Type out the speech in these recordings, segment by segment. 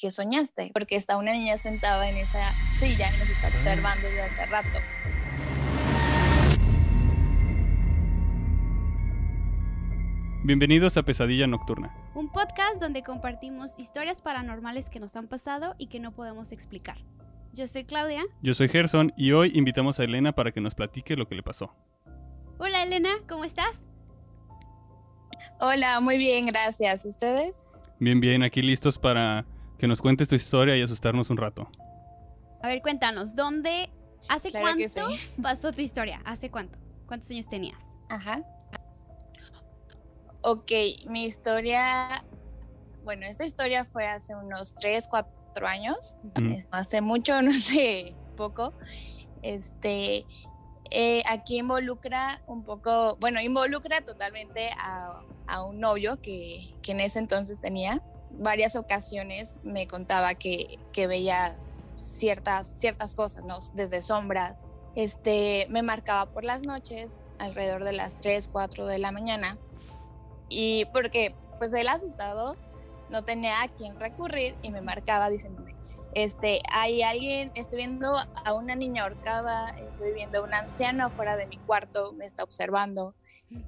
¿qué soñaste? Porque está una niña sentada en esa silla y nos está observando desde hace rato. Bienvenidos a Pesadilla Nocturna. Un podcast donde compartimos historias paranormales que nos han pasado y que no podemos explicar. Yo soy Claudia. Yo soy Gerson y hoy invitamos a Elena para que nos platique lo que le pasó. Hola Elena, ¿cómo estás? Hola, muy bien, gracias. ¿Ustedes? Bien, bien, aquí listos para que nos cuentes tu historia y asustarnos un rato. A ver, cuéntanos, ¿dónde, hace cuánto pasó tu historia? ¿Hace cuánto? ¿Cuántos años tenías? Ajá. Ok, mi historia, bueno, esta historia fue hace unos 3, 4 años, hace mucho, no sé, poco. Este, eh, aquí involucra un poco, bueno, involucra totalmente a, un novio que, que, en ese entonces tenía. Varias ocasiones me contaba que, que veía ciertas, ciertas cosas, ¿no? Desde sombras. Este, me marcaba por las noches, alrededor de las 3, 4 de la mañana. Y porque, pues él asustado, no tenía a quién recurrir y me marcaba diciéndome, este, hay alguien, estoy viendo a una niña ahorcada, estoy viendo a un anciano afuera de mi cuarto, me está observando.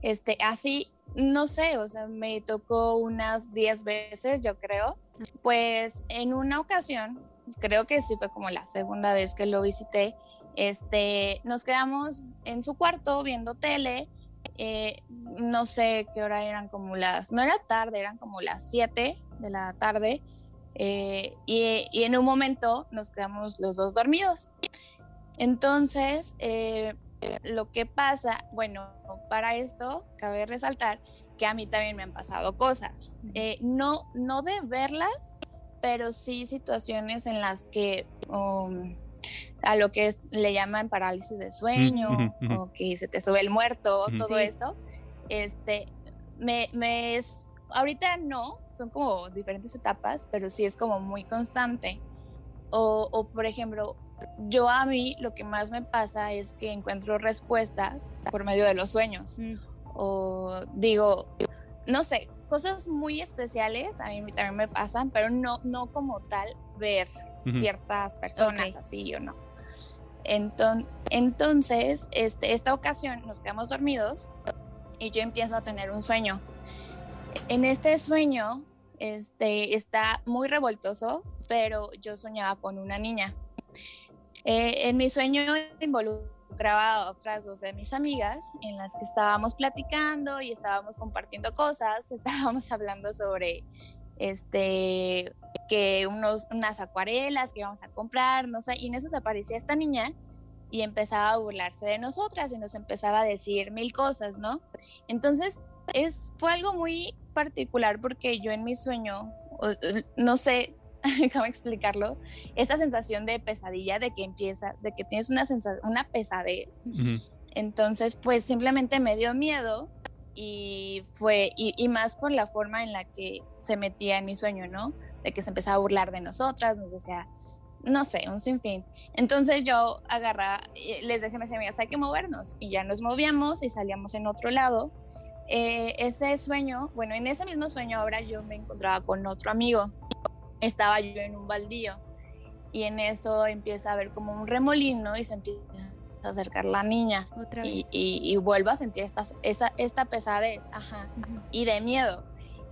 Este, así, no sé, o sea, me tocó unas 10 veces, yo creo. Pues en una ocasión, creo que sí fue como la segunda vez que lo visité, este, nos quedamos en su cuarto viendo tele. Eh, no sé qué hora eran como las, no era tarde, eran como las 7 de la tarde eh, y, en un momento nos quedamos los dos dormidos. Entonces, eh, lo que pasa, bueno, para esto cabe resaltar que a mí también me han pasado cosas. Eh, no, no de verlas, pero sí situaciones en las que um, a lo que le llaman parálisis de sueño o que se te sube el muerto, todo esto, este, me, me es ahorita no, son como diferentes etapas, pero sí es como muy constante. O, por ejemplo, yo a mí lo que más me pasa es que encuentro respuestas por medio de los sueños. Mm. O digo, no sé, cosas muy especiales a mí también me pasan, pero no, no como tal ver ciertas personas así o no. Entonces, este, esta ocasión nos quedamos dormidos y yo empiezo a tener un sueño en este sueño este, está muy revoltoso, pero yo soñaba con una niña. Eh, en mi sueño involucraba a otras dos de mis amigas en las que estábamos platicando y estábamos compartiendo cosas, estábamos hablando sobre este que unos, unas acuarelas que íbamos a comprar, no sé, y en eso se aparecía esta niña y empezaba a burlarse de nosotras y nos empezaba a decir mil cosas, ¿no? Entonces, es, fue algo muy particular porque yo en mi sueño, no sé cómo explicarlo, esta sensación de pesadilla, de que empieza, de que tienes una, una pesadez. Entonces, pues simplemente me dio miedo y fue, y, más por la forma en la que se metía en mi sueño, ¿no? De que se empezaba a burlar de nosotras, nos decía, no sé, un sinfín. Entonces yo agarraba, les decía a mis amigas, hay que movernos. Y ya nos movíamos y salíamos en otro lado eh, ese sueño, bueno, en ese mismo sueño ahora yo me encontraba con otro amigo. Estaba yo en un baldío. Y en eso empieza a ver como un remolino y se empieza a acercar la niña. Y, vuelvo a sentir esta, esa, esta pesadez ajá, y de miedo.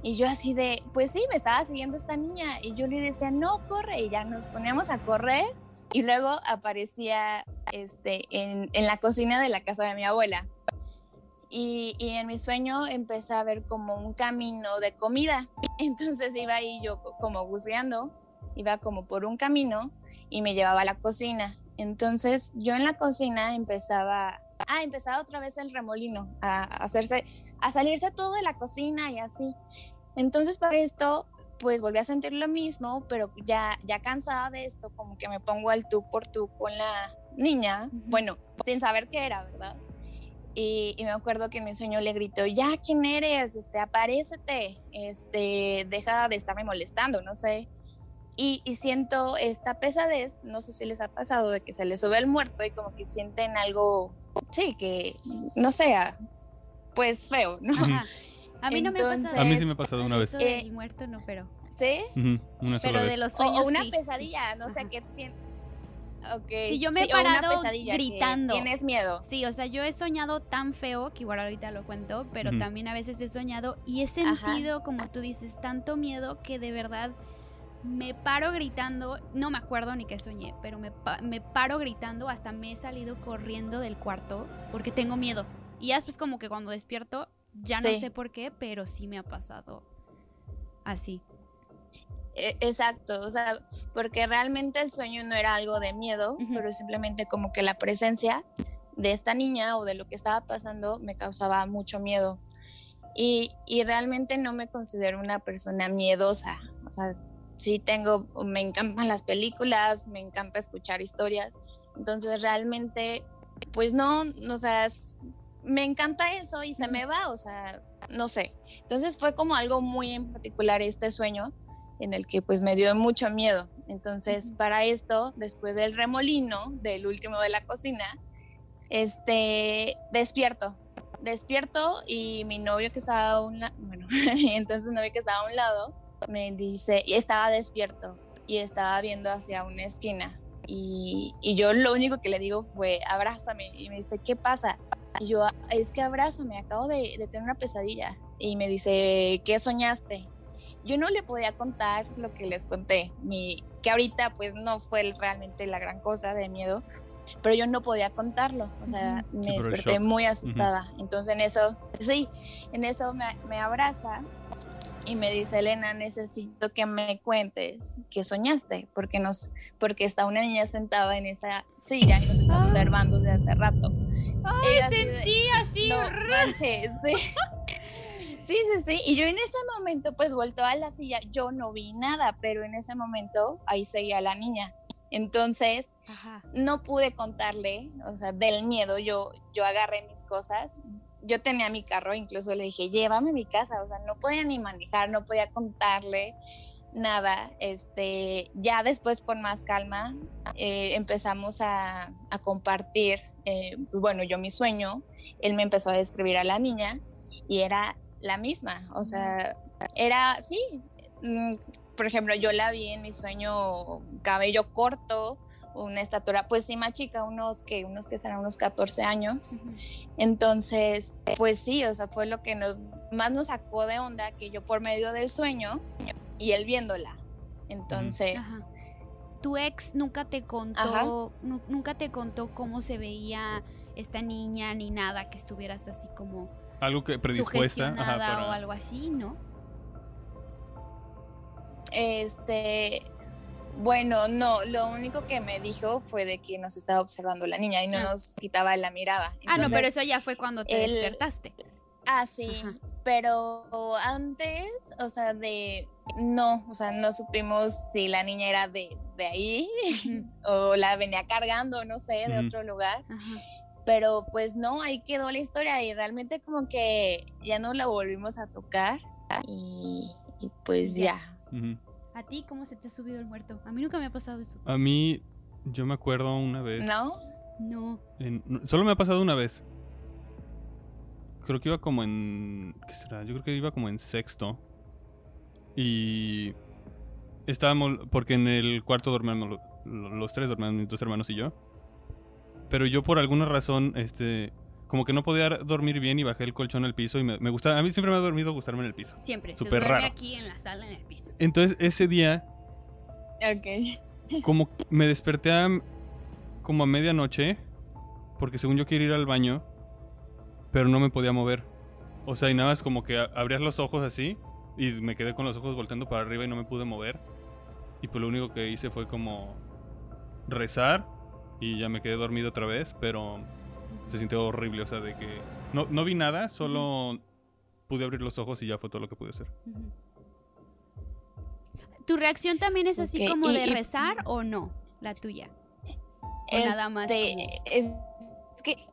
Y yo así de, pues sí, me estaba siguiendo esta niña. Y yo le decía, no, corre y ya nos poníamos a correr. Y luego aparecía este, en, en la cocina de la casa de mi abuela y, en mi sueño empecé a ver como un camino de comida. Entonces iba ahí yo como buscando, iba como por un camino y me llevaba a la cocina. Entonces yo en la cocina empezaba, ah, empezaba otra vez el remolino, a hacerse, a salirse todo de la cocina y así. Entonces para esto, pues volví a sentir lo mismo, pero ya, ya cansada de esto, como que me pongo al tú por tú con la niña, bueno, sin saber qué era, ¿verdad? Y, me acuerdo que en mi sueño le gritó, ya, ¿quién eres? Este, aparécete, este, deja de estarme molestando, no sé. Y, siento esta pesadez, no sé si les ha pasado, de que se les sube el muerto y como que sienten algo, sí, que no sea, pues feo, ¿no? A mí no me ha pasado. A mí sí me ha pasado una vez. el muerto no, pero ¿Sí? Una sola Pero de vez. los O, sueños o una sí. pesadilla, no sé qué tiene. Ok. Sí, yo me he sí, una parado gritando. Tienes miedo. Sí, o sea, yo he soñado tan feo, que igual ahorita lo cuento, pero también a veces he soñado y he sentido, como tú dices, tanto miedo que de verdad me paro gritando, no me acuerdo ni qué soñé, pero me, pa- me paro gritando, hasta me he salido corriendo del cuarto porque tengo miedo. Y ya después como que cuando despierto, ya no Sí. sé por qué, pero sí me ha pasado así. E- Exacto, o sea, porque realmente el sueño no era algo de miedo, pero simplemente como que la presencia de esta niña o de lo que estaba pasando me causaba mucho miedo. Y, y realmente no me considero una persona miedosa, o sea, sí tengo, me encantan las películas, me encanta escuchar historias, entonces realmente, pues no, o sea, me encanta eso y se me va, o sea, no sé. Entonces fue como algo muy en particular este sueño en el que pues me dio mucho miedo. Entonces, para esto, después del remolino, del último de la cocina, este, despierto. Despierto y mi novio que estaba a un lado, bueno, entonces novio que estaba a un lado me dice, y estaba despierto y estaba viendo hacia una esquina. Y, y yo lo único que le digo fue, abrázame. Y me dice, ¿qué pasa? Y yo, es que abrázame, acabo de, de tener una pesadilla. Y me dice, ¿qué soñaste? Yo no le podía contar lo que les conté, mi, que ahorita pues no fue realmente la gran cosa de miedo, pero yo no podía contarlo, o sea, me Sí, desperté muy asustada. Entonces en eso, sí, en eso me, me abraza y me dice, Elena, necesito que me cuentes qué soñaste, porque, nos, porque está una niña sentada en esa silla y nos está Ah. observando desde hace rato. ¡Ay, sentí así! no manches, sí. Sí, sí, sí. Y yo en ese momento, pues vuelto a la silla, yo no vi nada, pero en ese momento ahí seguía la niña. Entonces, Ajá. no pude contarle, o sea, del miedo, yo, yo agarré mis cosas. Yo tenía mi carro, incluso le dije, llévame a mi casa, o sea, no podía ni manejar, no podía contarle nada. Este, ya después con más calma eh, empezamos a, a compartir, eh, pues, bueno, yo mi sueño, él me empezó a describir a la niña y era la misma, o sea, era, sí, mm, por ejemplo, yo la vi en mi sueño cabello corto, una estatura pues sí más chica, unos que unos que serán unos 14 años. Entonces, pues sí, o sea, fue lo que nos más nos sacó de onda que yo por medio del sueño y él viéndola. Entonces, Ajá. ¿Tu ex nunca te contó, nunca te contó cómo se veía esta niña ni nada que estuvieras así como Algo que predispuesta. ajá, sugestionada para- o algo así, ¿no? este bueno, no, lo único que me dijo fue de que nos estaba observando la niña y no Ah. nos quitaba la mirada. ah, no, pero eso ya fue cuando te despertaste. Ah, sí, Ajá. pero antes, o sea, de no, o sea, no supimos si la niña era de, de ahí o la venía cargando, no sé, de otro lugar. Ajá. Pero pues no, ahí quedó la historia y realmente como que ya no la volvimos a tocar y, y pues Ya. ¿A ti cómo se te ha subido el muerto? A mí nunca me ha pasado eso. A mí, yo me acuerdo una vez. ¿No? No. en- solo me ha pasado una vez. Creo que iba como en. ¿Qué será? Yo creo que iba como en sexto. Y. Estábamos. Porque en el cuarto dormíamos lo- lo- los tres, dormíamos mis dos hermanos y yo. Pero yo por alguna razón, este. Como que no podía dormir bien y bajé el colchón al piso y me, me gustaba. A mí siempre me ha dormido gustarme en el piso. Siempre. se Súper duerme raro. aquí en la sala, en el piso. Entonces ese día Ok. como me desperté a, como a medianoche, porque según yo quería ir al baño, pero no me podía mover. O sea, y nada más como que abrías los ojos así y me quedé con los ojos volteando para arriba y no me pude mover. Y pues lo único que hice fue como rezar y ya me quedé dormido otra vez, pero se sintió horrible, o sea, de que no, no vi nada, solo pude abrir los ojos y ya fue todo lo que pude hacer. ¿Tu reacción también es así como y- de y- rezar o no? La tuya. O nada más como- es, es que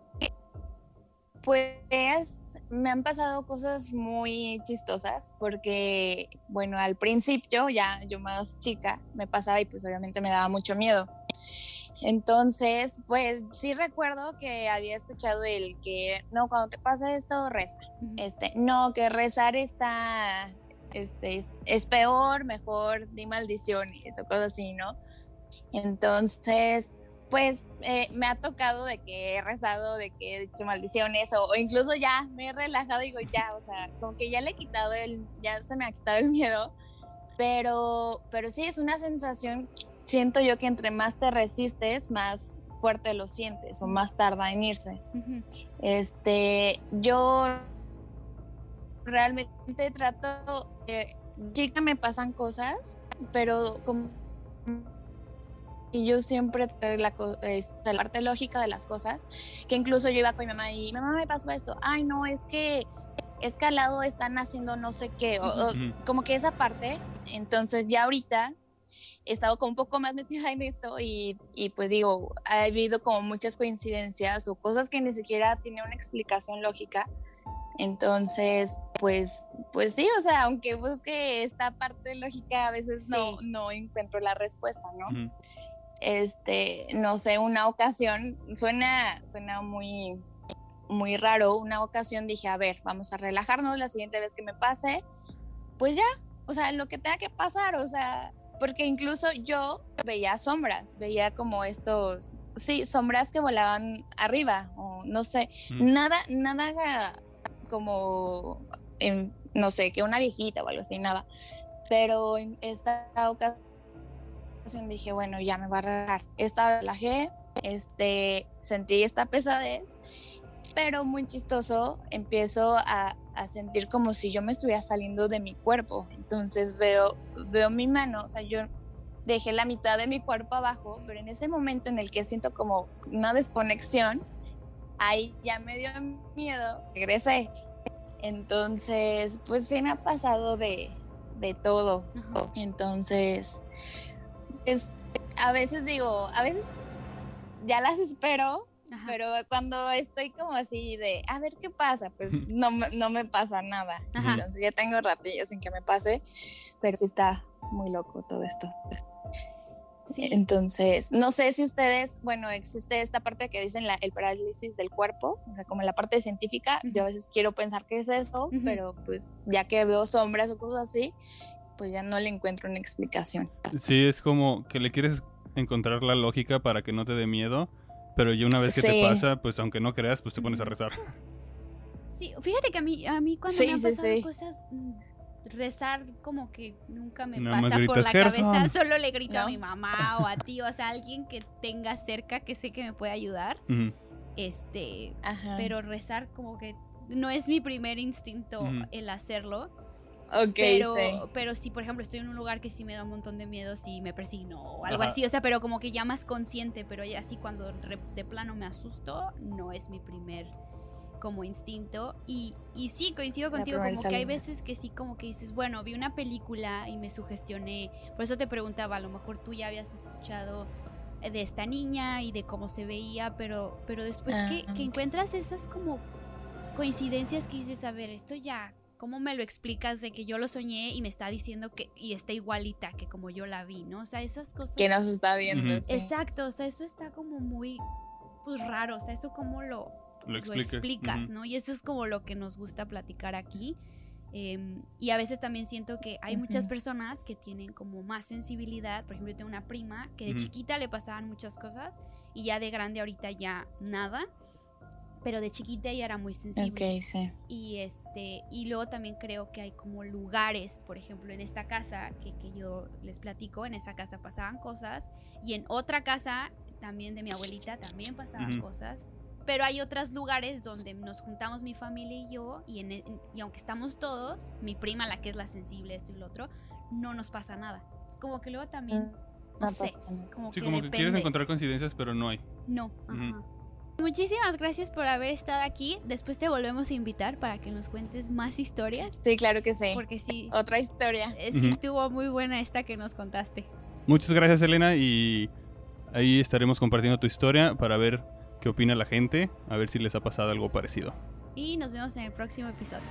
pues me han pasado cosas muy chistosas porque bueno al principio ya yo más chica me pasaba y pues obviamente me daba mucho miedo entonces pues sí recuerdo que había escuchado el que no cuando te pasa esto reza Ujú. este no que rezar está este, es, peor, mejor di maldiciones o cosas así, ¿no? Entonces, pues eh, me ha tocado de que he rezado, de que he dicho maldiciones o, incluso ya me he relajado y digo ya, o sea, como que ya le he quitado el, ya se me ha quitado el miedo, pero, pero sí es una sensación, siento yo que entre más te resistes, más fuerte lo sientes o más tarda en irse. Este, yo realmente trato, eh, chica me pasan cosas, pero como y yo siempre la, este, la, parte lógica de las cosas, que incluso yo iba con mi mamá y mamá me pasó esto, ay no, es que escalado están haciendo no sé qué, o, como que esa parte, entonces ya ahorita he estado como un poco más metida en esto y, y, pues digo, ha habido como muchas coincidencias o cosas que ni siquiera tienen una explicación lógica, entonces, pues, pues sí, o sea, aunque busque esta parte lógica, a veces no, no encuentro la respuesta, ¿no? Este, no sé, una ocasión, suena, suena muy, muy raro, una ocasión dije, a ver, vamos a relajarnos la siguiente vez que me pase, pues ya, o sea, lo que tenga que pasar, o sea, porque incluso yo veía sombras, veía como estos, sí, sombras que volaban arriba, o no sé, mm. nada, nada como, no sé, que una viejita o algo así, nada. Pero en esta ocasión dije, bueno, ya me va a relajar. Esta relajé, este, sentí esta pesadez, pero muy chistoso, empiezo a, a, sentir como si yo me estuviera saliendo de mi cuerpo. Entonces veo, veo mi mano, o sea, yo dejé la mitad de mi cuerpo abajo, pero en ese momento en el que siento como una desconexión, ahí ya me dio miedo, regresé. Entonces, pues sí me ha pasado de, de todo. Entonces, es, a veces digo, a veces ya las espero, pero cuando estoy como así de, a ver qué pasa, pues no, no me pasa nada. Entonces ya tengo ratillos sin que me pase, pero sí está muy loco todo esto. Entonces, no sé si ustedes, bueno, existe esta parte que dicen la, el parálisis del cuerpo, o sea, como la parte científica, yo a veces quiero pensar que es eso, pero pues ya que veo sombras o cosas así, pues ya no le encuentro una explicación. Sí, es como que le quieres encontrar la lógica para que no te dé miedo, pero ya una vez que te pasa, pues aunque no creas, pues te pones a rezar. Sí, fíjate que a mí, a mí cuando me han pasado cosas mm, rezar como que nunca me pasa por la cabeza, solo le grito a mi mamá o a ti, o sea, alguien que tenga cerca que sé que me puede ayudar. Este, pero rezar como que no es mi primer instinto el hacerlo. Ok, pero, pero si por ejemplo estoy en un lugar que sí me da un montón de miedo, si me persigno o algo así, o sea, pero como que ya más consciente, pero ya así cuando de plano me asusto, no es mi primer como instinto. Y, y sí, coincido contigo, como que hay veces que sí, como que dices, bueno, vi una película y me sugestioné. Por eso te preguntaba, a lo mejor tú ya habías escuchado de esta niña y de cómo se veía, pero, pero después que, ah, encuentras esas como coincidencias que dices, a ver, esto ya, ¿cómo me lo explicas de que yo lo soñé y me está diciendo que y está igualita que como yo la vi, ¿no? O sea, esas cosas. Que nos está viendo. Exacto, o sea, eso está como muy, pues raro, o sea, eso como lo, lo, explicas, ¿no? Y eso es como lo que nos gusta platicar aquí. Em, y a veces también siento que hay muchas personas que tienen como más sensibilidad. Por ejemplo, yo tengo una prima que de chiquita le pasaban muchas cosas y ya de grande ahorita ya nada. Pero de chiquita ella era muy sensible. sí. Y este, y luego también creo que hay como lugares, por ejemplo, en esta casa que, que yo les platico, en esa casa pasaban cosas. Y en otra casa también de mi abuelita también pasaban cosas pero hay otros lugares donde nos juntamos mi familia y yo, y, e, y aunque estamos todos, mi prima, la que es la sensible, esto y lo otro, no nos pasa nada. Es como que luego también, mm, no, sé, como sí, como que quieres encontrar coincidencias, pero no hay. No, Muchísimas gracias por haber estado aquí. Después te volvemos a invitar para que nos cuentes más historias. Sí, claro que sí. Porque sí. Otra historia. Eh, sí, estuvo muy buena esta que nos contaste. Muchas gracias, Elena, y ahí estaremos compartiendo tu historia para ver qué opina la gente, a ver si les ha pasado algo parecido. Y nos vemos en el próximo episodio.